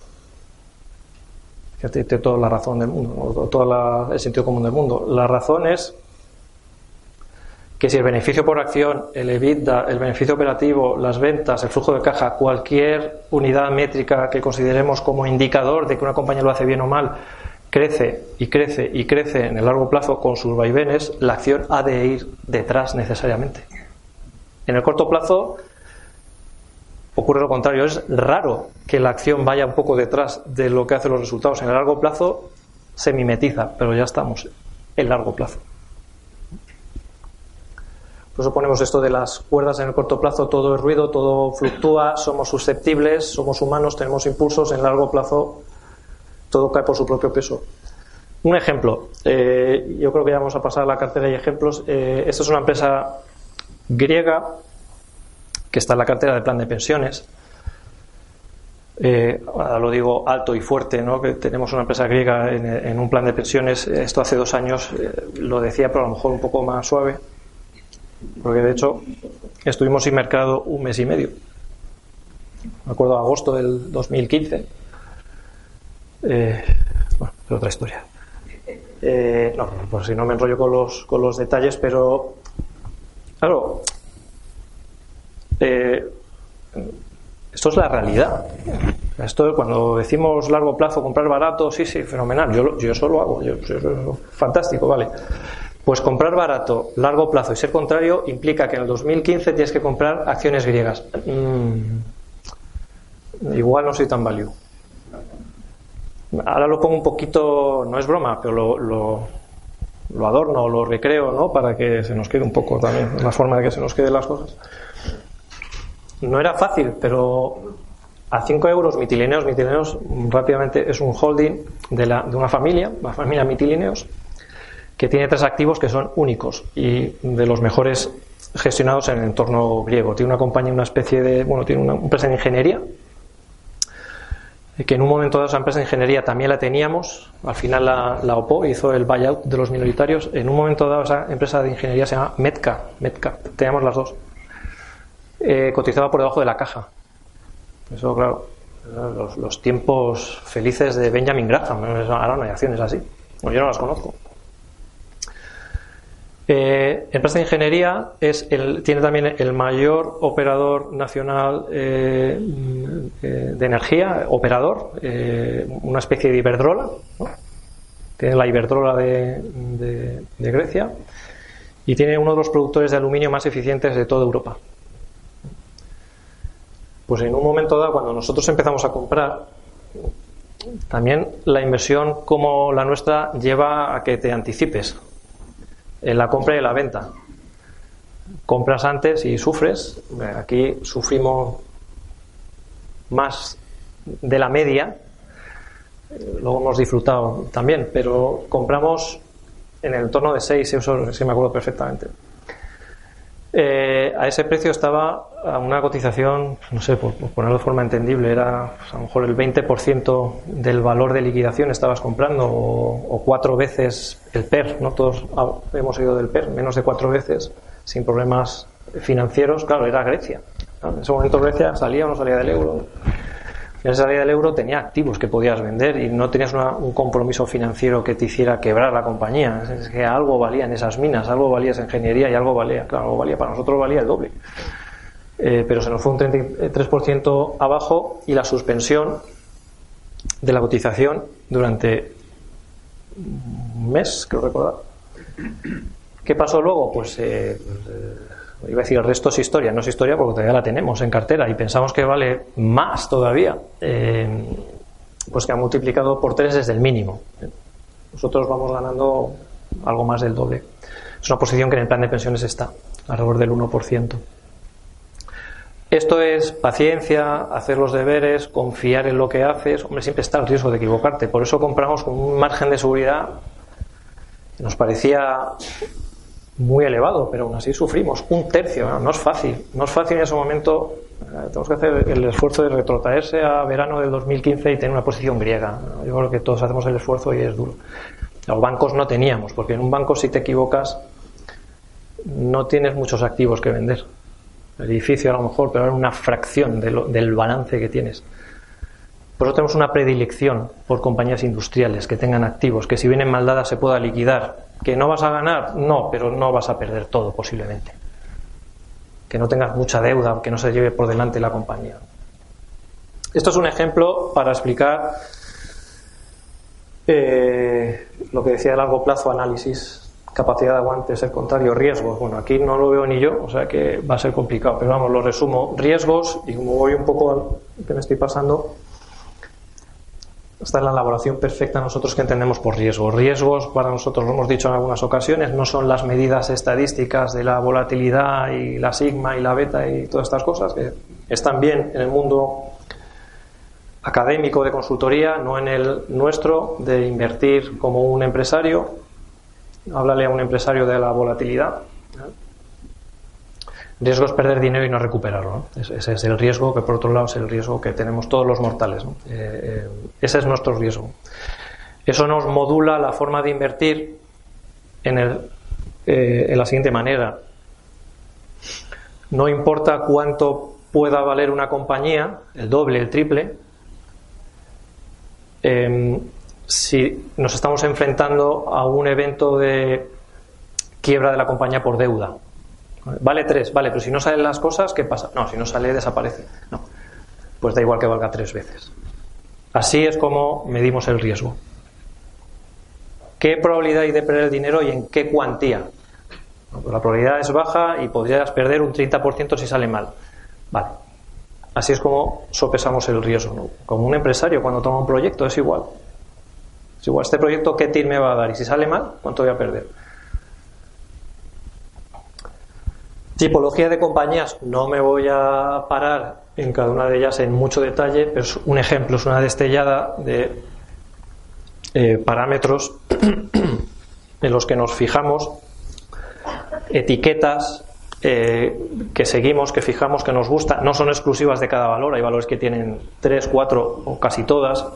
Tiene toda la razón del mundo, todo el sentido común del mundo. La razón es que si el beneficio por acción, el EBITDA, el beneficio operativo, las ventas, el flujo de caja, cualquier unidad métrica que consideremos como indicador de que una compañía lo hace bien o mal, crece y crece y crece en el largo plazo con sus vaivenes, la acción ha de ir detrás necesariamente. En el corto plazo ocurre lo contrario, es raro que la acción vaya un poco detrás de lo que hacen los resultados. En el largo plazo se mimetiza, pero ya estamos en largo plazo. Por eso ponemos esto de las cuerdas en el corto plazo, todo es ruido, todo fluctúa, somos susceptibles, somos humanos, tenemos impulsos, en largo plazo todo cae por su propio peso. Un ejemplo, eh, yo creo que ya vamos a pasar a la cartera y ejemplos. Eh, esta es una empresa griega que está en la cartera de plan de pensiones. Eh, ahora lo digo alto y fuerte, ¿no? que tenemos una empresa griega en, un plan de pensiones. Esto hace dos años eh, lo decía, pero a lo mejor un poco más suave, porque de hecho estuvimos sin mercado un mes y medio. Me acuerdo agosto del 2015. Eh, bueno, pero otra historia. Eh, no, por si no me enrollo con los, con los detalles, pero claro, eh, esto es la realidad. Esto cuando decimos largo plazo, comprar barato, sí, sí, fenomenal. Yo, yo eso lo hago, yo, fantástico, vale. Pues comprar barato, largo plazo y ser contrario implica que en el 2015 tienes que comprar acciones griegas. Mm, igual no soy tan value. Ahora lo pongo un poquito, no es broma, pero lo, lo, lo adorno, lo recreo, ¿no? Para que se nos quede un poco también, la forma de que se nos queden las cosas. No era fácil, pero a 5 euros mitilineos, mitilineos rápidamente es un holding de, la, de una familia, la familia mitilineos, que tiene tres activos que son únicos y de los mejores gestionados en el entorno griego. Tiene una compañía, una especie de, bueno, tiene una empresa de ingeniería que en un momento dado esa empresa de ingeniería también la teníamos, al final la, la OPO hizo el buyout de los minoritarios, en un momento dado esa empresa de ingeniería se llama Metca, Metca teníamos las dos, eh, cotizaba por debajo de la caja. Eso, claro, los, tiempos felices de Benjamin Graham, ahora no hay acciones así, yo no las conozco. Eh, empresa de ingeniería es el, tiene también el mayor operador nacional eh, eh, de energía, operador, eh, una especie de Iberdrola, tiene la Iberdrola de, Grecia y tiene uno de los productores de aluminio más eficientes de toda Europa. Pues en un momento dado, cuando nosotros empezamos a comprar, también la inversión como la nuestra lleva a que te anticipes en la compra y la venta. Compras antes y sufres. Aquí sufrimos más de la media. Luego hemos disfrutado también, pero compramos en el entorno de 6, eso sí me acuerdo perfectamente. Eh, a ese precio estaba a una cotización, no sé, por, ponerlo de forma entendible, era pues, a lo mejor el 20% del valor de liquidación estabas comprando o, cuatro veces el PER, ¿no? Todos hemos oído del PER, menos de cuatro veces, sin problemas financieros, claro, era Grecia. En ese momento Grecia salía o no salía del euro en esa salida del euro tenía activos que podías vender y no tenías un compromiso financiero que te hiciera quebrar la compañía. Es que algo valía en esas minas, algo valía esa ingeniería y algo valía, claro, algo valía, para nosotros valía el doble. Eh, pero se nos fue un 33% abajo y la suspensión de la cotización durante un mes, creo recordar. ¿Qué pasó luego? Pues, eh, pues eh, iba a decir el resto es historia, no es historia porque todavía la tenemos en cartera y pensamos que vale más todavía, eh, pues que ha multiplicado por tres desde el mínimo. Nosotros vamos ganando algo más del doble. Es una posición que en el plan de pensiones está, alrededor del 1%. Esto es paciencia, hacer los deberes, confiar en lo que haces. Hombre, siempre está el riesgo de equivocarte. Por eso compramos con un margen de seguridad que nos parecía muy elevado, pero aún así sufrimos. Un tercio, no, es fácil. No es fácil en ese momento. Eh, tenemos que hacer el esfuerzo de retrotraerse a verano del 2015 y tener una posición griega. Yo creo que todos hacemos el esfuerzo y es duro. Los bancos no teníamos, porque en un banco si te equivocas no tienes muchos activos que vender. El edificio a lo mejor, pero era una fracción del balance que tienes. Por eso tenemos una predilección por compañías industriales que tengan activos, que si vienen mal dadas se pueda liquidar. ¿Que no vas a ganar? No, pero no vas a perder todo posiblemente. Que no tengas mucha deuda, que no se lleve por delante la compañía. Esto es un ejemplo para explicar eh, lo que decía de largo plazo, análisis, capacidad de aguante, ser contrario, riesgos. Bueno, aquí no lo veo ni yo, o sea que va a ser complicado, pero vamos, lo resumo. Riesgos, y como voy un poco que me estoy pasando, esta es la elaboración perfecta nosotros que entendemos por riesgos. Riesgos, para nosotros lo hemos dicho en algunas ocasiones, no son las medidas estadísticas de la volatilidad y la sigma y la beta y todas estas cosas, que están bien en el mundo académico de consultoría, no en el nuestro de invertir como un empresario. Háblale a un empresario de la volatilidad. Riesgo es perder dinero y no recuperarlo. Ese es el riesgo que, por otro lado, es el riesgo que tenemos todos los mortales. Eh, eh, ese es nuestro riesgo. Eso nos modula la forma de invertir en, el, eh, en la siguiente manera. No importa cuánto pueda valer una compañía, el doble, el triple, em, si nos estamos enfrentando a un evento de quiebra de la compañía por deuda. Vale tres, vale, pero si no salen las cosas, ¿qué pasa? No, si no sale, desaparece. No, pues da igual que valga tres veces. Así es como medimos el riesgo. ¿Qué probabilidad hay de perder el dinero y en qué cuantía? Pues la probabilidad es baja y podrías perder un 30% si sale mal. Vale. Así es como sopesamos el riesgo. Como un empresario cuando toma un proyecto es igual. Es igual, este proyecto qué TIR me va a dar y si sale mal, ¿cuánto voy a perder? Tipología de compañías, no me voy a parar en cada una de ellas en mucho detalle, pero es un ejemplo, es una destellada de eh, parámetros [clears throat] en los que nos fijamos, etiquetas eh, que seguimos, que fijamos, que nos gusta, no son exclusivas de cada valor, hay valores que tienen tres, cuatro o casi todas,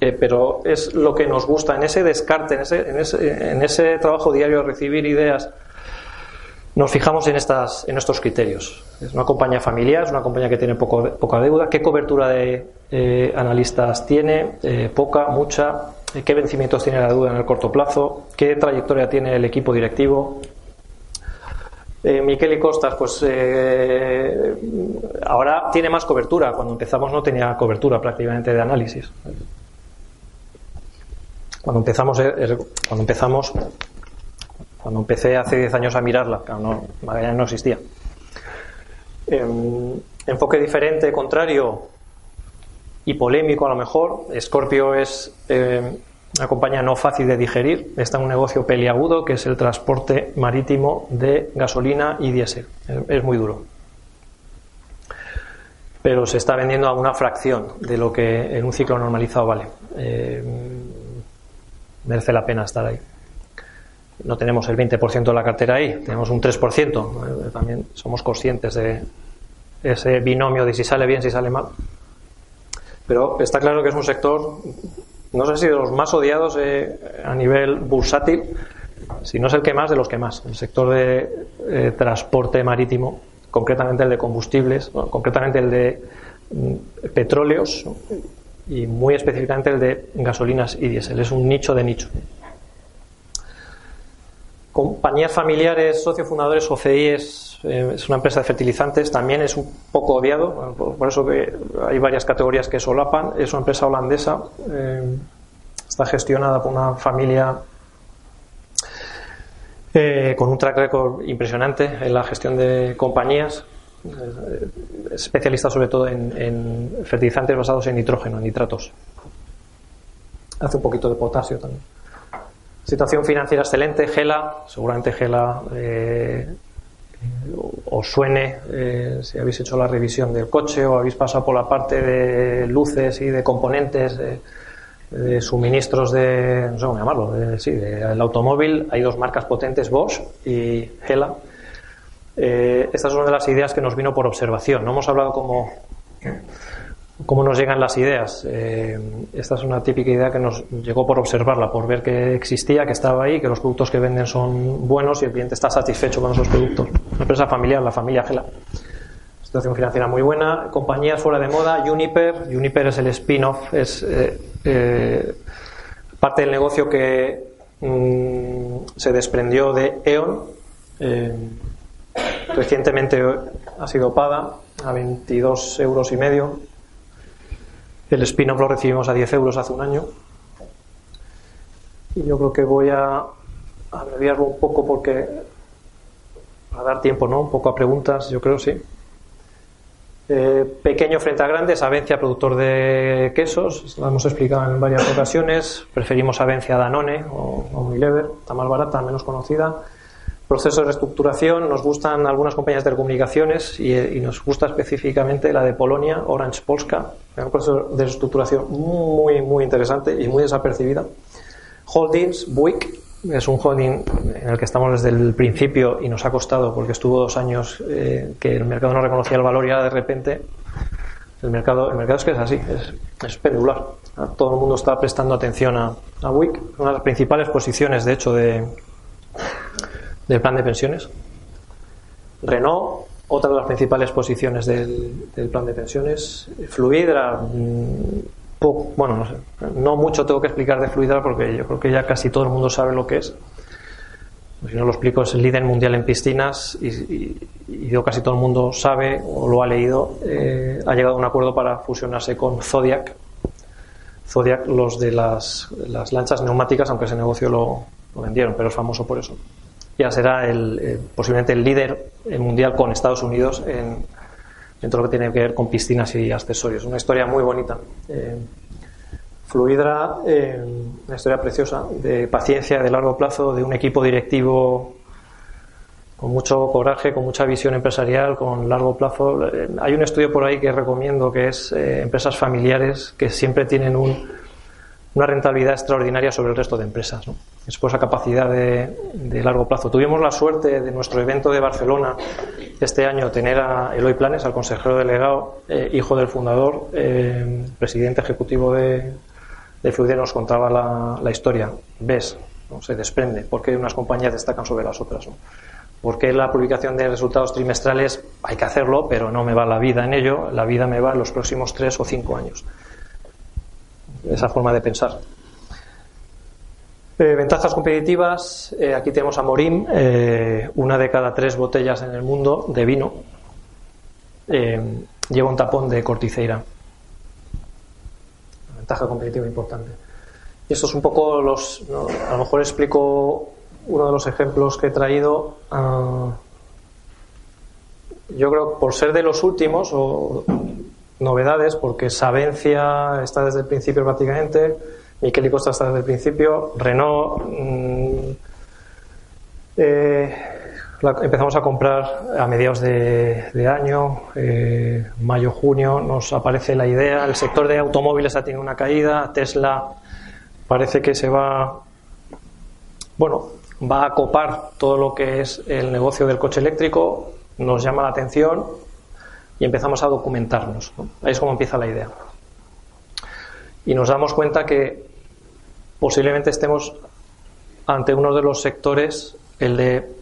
eh, pero es lo que nos gusta en ese descarte, en ese, en ese, en ese trabajo diario de recibir ideas nos fijamos en, estas, en estos criterios. Es una compañía familiar, es una compañía que tiene poca deuda. ¿Qué cobertura de eh, analistas tiene? Eh, poca, mucha. Eh, ¿Qué vencimientos tiene la deuda en el corto plazo? ¿Qué trayectoria tiene el equipo directivo? Miquel y Costas, pues ahora tiene más cobertura. Cuando empezamos no tenía cobertura prácticamente de análisis. Cuando empezamos, cuando empezamos cuando empecé hace 10 años a mirarla, no, Magallanes no existía. Em, enfoque diferente, contrario y polémico a lo mejor. Scorpio es em, una compañía no fácil de digerir. Está en un negocio peliagudo que es el transporte marítimo de gasolina y diésel. Es, muy duro. Pero se está vendiendo a una fracción de lo que en un ciclo normalizado vale. Em, merece la pena estar ahí no tenemos el 20% de la cartera ahí, tenemos un 3%. Eh, también somos conscientes de ese binomio de si sale bien, si sale mal. Pero está claro que es un sector, no sé si de los más odiados eh, a nivel bursátil, si no es el que más, de los que más. El sector de eh, transporte marítimo, concretamente el de combustibles, concretamente el de mm, petróleos y muy específicamente el de gasolinas y diésel. Es un nicho de nicho compañías familiares, socios fundadores, OCI es, eh, es, una empresa de fertilizantes, también es un poco odiado, por, eso que hay varias categorías que solapan. Es una empresa holandesa, eh, está gestionada por una familia eh, con un track record impresionante en la gestión de compañías, especialista sobre todo en, en fertilizantes basados en nitrógeno, en nitratos. Hace un poquito de potasio también. Situación financiera excelente, Gela, seguramente Gela eh, os suene eh, si habéis hecho la revisión del coche o habéis pasado por la parte de luces y de componentes, de suministros de, no sé cómo llamarlo, sí, del automóvil. Hay dos marcas potentes, Bosch y Gela. Eh, esta es una de las ideas que nos vino por observación. No hemos hablado como cómo nos llegan las ideas. Eh, esta es una típica idea que nos llegó por observarla, por ver que existía, que estaba ahí, que los productos que venden son buenos y el cliente está satisfecho con esos productos. Una empresa familiar, la familia Gela. Situación financiera muy buena. Compañías fuera de moda, Uniper. Uniper es el spin-off, es eh, eh, parte del negocio que mm, se desprendió de E.ON. recientemente ha sido paga a 22 euros y medio el spin-off lo recibimos a 10 euros hace un año. Y yo creo que voy a abreviarlo un poco porque para dar tiempo, ¿no? Un poco a preguntas, yo creo, sí. Eh, pequeño frente a grande Avencia, productor de quesos, lo hemos explicado en varias ocasiones. Preferimos Avencia a Danone o, o Unilever, está más barata, menos conocida proceso de reestructuración. Nos gustan algunas compañías de telecomunicaciones y, nos gusta específicamente la de Polonia, Orange Polska. Un proceso de reestructuración muy, muy interesante y muy desapercibida. Holdings, Buick, es un holding en el que estamos desde el principio y nos ha costado porque estuvo dos años eh, que el mercado no reconocía el valor y ahora de repente el mercado, el mercado es que es así, es, es pendular. Todo el mundo está prestando atención a, a WIC, una de las principales posiciones de hecho de, del plan de pensiones. Renault, otra de las principales posiciones del, plan de pensiones. Fluidra, mm, bueno, no sé, no mucho tengo que explicar de Fluidra porque yo creo que ya casi todo el mundo sabe lo que es. Si no lo explico, es el líder mundial en piscinas y, y, yo casi todo el mundo sabe o lo ha leído. Eh, ha llegado a un acuerdo para fusionarse con Zodiac. Zodiac, los de las, las lanchas neumáticas, aunque ese negocio lo, vendieron, pero es famoso por eso. Ya será el, eh, posiblemente el líder mundial con Estados Unidos en, todo lo que tiene que ver con piscinas y accesorios. Una historia muy bonita. Eh, Fluidra, eh, una historia preciosa de paciencia, de largo plazo, de un equipo directivo con mucho coraje, con mucha visión empresarial, con largo plazo. Eh, hay un estudio por ahí que recomiendo que es eh, empresas familiares que siempre tienen un, una rentabilidad extraordinaria sobre el resto de empresas. ¿no? Es por capacidad de, largo plazo. Tuvimos la suerte de nuestro evento de Barcelona este año tener a Eloy Planes, al consejero delegado, eh, hijo del fundador, eh, presidente ejecutivo de, de Fluidra, nos contaba la, historia. Ves, se desprende, porque unas compañías destacan sobre las otras. ¿no? Porque la publicación de resultados trimestrales hay que hacerlo, pero no me va la vida en ello, la vida me va en los próximos tres o cinco años esa forma de pensar. Eh, ventajas competitivas. Eh, aquí tenemos a Morim, eh, una de cada tres botellas en el mundo de vino lleva un tapón de corticeira. Ventaja competitiva importante. Y esto es un poco los. A lo mejor explico uno de los ejemplos que he traído. Uh, yo creo por ser de los últimos novedades porque Savencia está desde el principio prácticamente, Miquel y Costa está desde el principio, Renault mmm, eh, la, empezamos a comprar a mediados de, de año, eh, mayo, junio, nos aparece la idea, el sector de automóviles ha tenido una caída, Tesla parece que se va, bueno, va a copar todo lo que es el negocio del coche eléctrico, nos llama la atención, y empezamos a documentarnos. ¿no? Ahí es como empieza la idea. Y nos damos cuenta que posiblemente estemos ante uno de los sectores, el de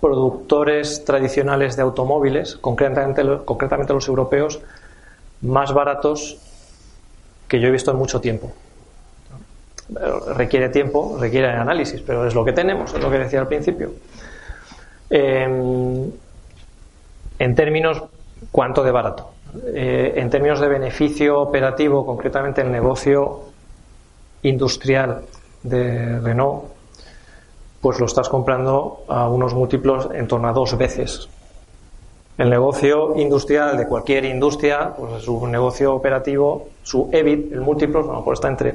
productores tradicionales de automóviles, concretamente, concretamente los europeos, más baratos que yo he visto en mucho tiempo. Requiere tiempo, requiere análisis, pero es lo que tenemos, es lo que decía al principio. Eh, en términos cuánto de barato. Eh, en términos de beneficio operativo, concretamente el negocio industrial de Renault, pues lo estás comprando a unos múltiplos en torno a dos veces. El negocio industrial de cualquier industria, pues su negocio operativo, su EBIT, el múltiplo, a lo mejor está entre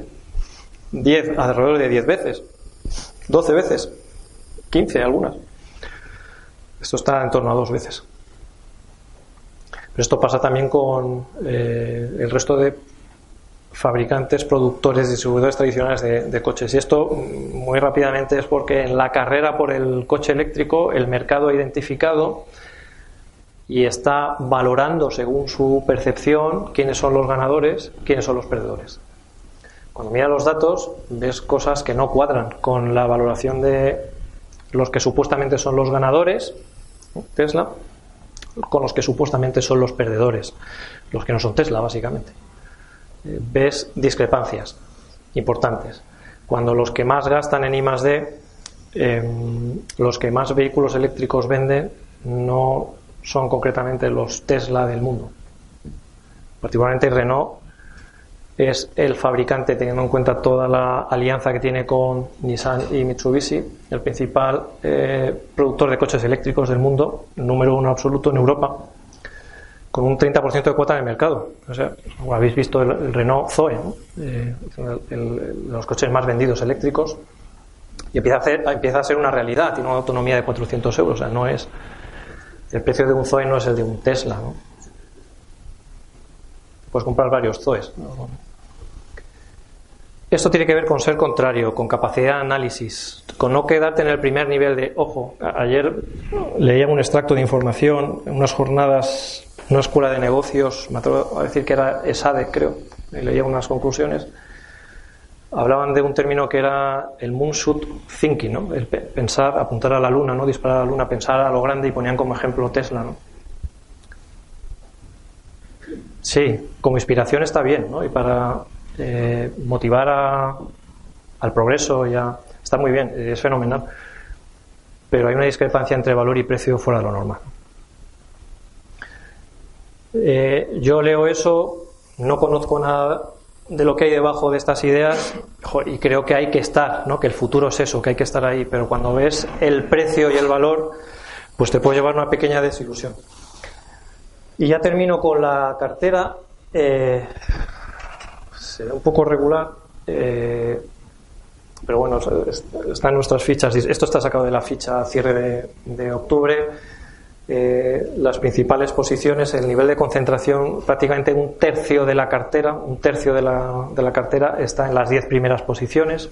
10, alrededor de 10 veces, 12 veces, 15 algunas. Esto está en torno a dos veces. Pero esto pasa también con eh, el resto de fabricantes, productores, distribuidores tradicionales de, coches. Y esto mm, muy rápidamente es porque en la carrera por el coche eléctrico el mercado ha identificado y está valorando según su percepción quiénes son los ganadores, quiénes son los perdedores. Cuando miras los datos ves cosas que no cuadran con la valoración de los que supuestamente son los ganadores, Tesla, con los que supuestamente son los perdedores, los que no son Tesla, básicamente. Eh, ves discrepancias importantes. Cuando los que más gastan en I D, eh, los que más vehículos eléctricos venden, no son concretamente los Tesla del mundo. Particularmente Renault es el fabricante, teniendo en cuenta toda la alianza que tiene con Nissan y Mitsubishi, el principal eh, productor de coches eléctricos del mundo, número uno absoluto en Europa, con un 30% de cuota de mercado. O sea, como habéis visto el, el Renault Zoe, ¿no? eh, el, el, los coches más vendidos eléctricos, y empieza a, hacer, empieza a ser una realidad, tiene una autonomía de 400 euros, o sea, no es. El precio de un Zoe no es el de un Tesla, ¿no? Puedes comprar varios Zoes. ¿no? Esto tiene que ver con ser contrario, con capacidad de análisis, con no quedarte en el primer nivel de, ojo, ayer leía un extracto de información, unas jornadas, una escuela de negocios, me atrevo a decir que era ESADE, creo, leía unas conclusiones, hablaban de un término que era el moonshot thinking, ¿no? el pensar, apuntar a la luna, no disparar a la luna, pensar a lo grande y ponían como ejemplo Tesla. ¿no? Sí, como inspiración está bien, ¿no? y para eh, motivar al progreso ya está muy bien, es fenomenal. Pero hay una discrepancia entre valor y precio fuera de lo normal. Eh, yo leo eso, no conozco nada de lo que hay debajo de estas ideas y creo que hay que estar, ¿no? que el futuro es eso, que hay que estar ahí, pero cuando ves el precio y el valor, pues te puede llevar una pequeña desilusión. Y ya termino con la cartera. Eh, un poco regular, eh, pero bueno, está en nuestras fichas. Esto está sacado de la ficha cierre de, octubre. Eh, las principales posiciones, el nivel de concentración, prácticamente un tercio de la cartera, un tercio de la, de la cartera está en las 10 primeras posiciones.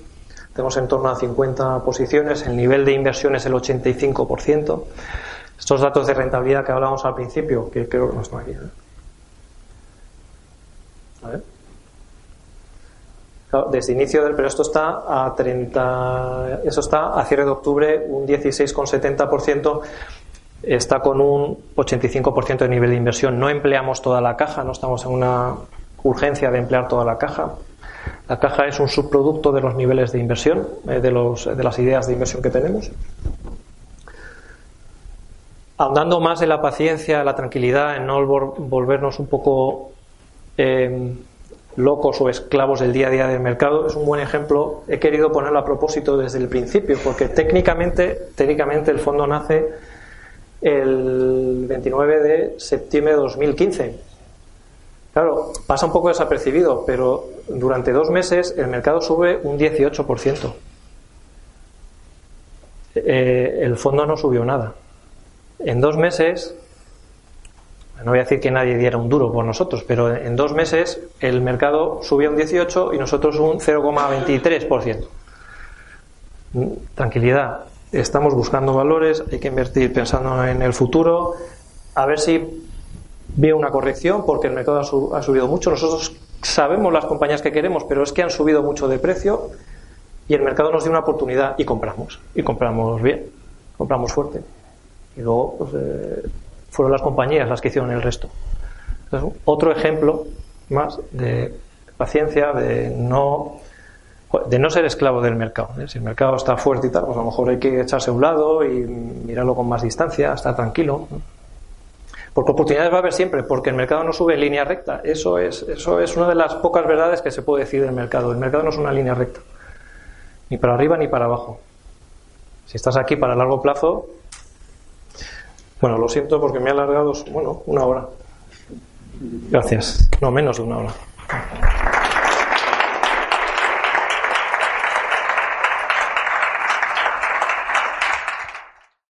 Tenemos en torno a 50 posiciones, el nivel de inversión es el 85%. Estos datos de rentabilidad que hablábamos al principio, que creo que no están aquí. ¿eh? Desde inicio del, pero esto está a 30, eso está a cierre de octubre un 16,70%, está con un 85% de nivel de inversión. No empleamos toda la caja, no estamos en una urgencia de emplear toda la caja. La caja es un subproducto de los niveles de inversión, eh, de, los, de las ideas de inversión que tenemos. Ahondando más en la paciencia, la tranquilidad, en no volvernos un poco eh, locos o esclavos del día a día del mercado es un buen ejemplo. He querido ponerlo a propósito desde el principio, porque técnicamente, técnicamente el fondo nace el 29 de septiembre de 2015. Claro, pasa un poco desapercibido, pero durante dos meses el mercado sube un 18%. Eh, el fondo no subió nada. En dos meses no voy a decir que nadie diera un duro por nosotros, pero en dos meses el mercado subió un 18 y nosotros un 0,23%. Tranquilidad, estamos buscando valores, hay que invertir pensando en el futuro, a ver si ve una corrección porque el mercado ha, subido mucho. Nosotros sabemos las compañías que queremos, pero es que han subido mucho de precio y el mercado nos dio una oportunidad y compramos. Y compramos bien, compramos fuerte. Y luego, pues, eh, fueron las compañías las que hicieron el resto. otro ejemplo más de paciencia, de no de no ser esclavo del mercado. ¿eh? Si el mercado está fuerte y tal, pues a lo mejor hay que echarse a un lado y mirarlo con más distancia, estar tranquilo. Porque oportunidades va a haber siempre, porque el mercado no sube en línea recta. Eso es, eso es una de las pocas verdades que se puede decir del mercado. El mercado no es una línea recta, ni para arriba ni para abajo. Si estás aquí para largo plazo, bueno, lo siento porque me ha alargado, bueno, una hora. Gracias. No, menos de una hora.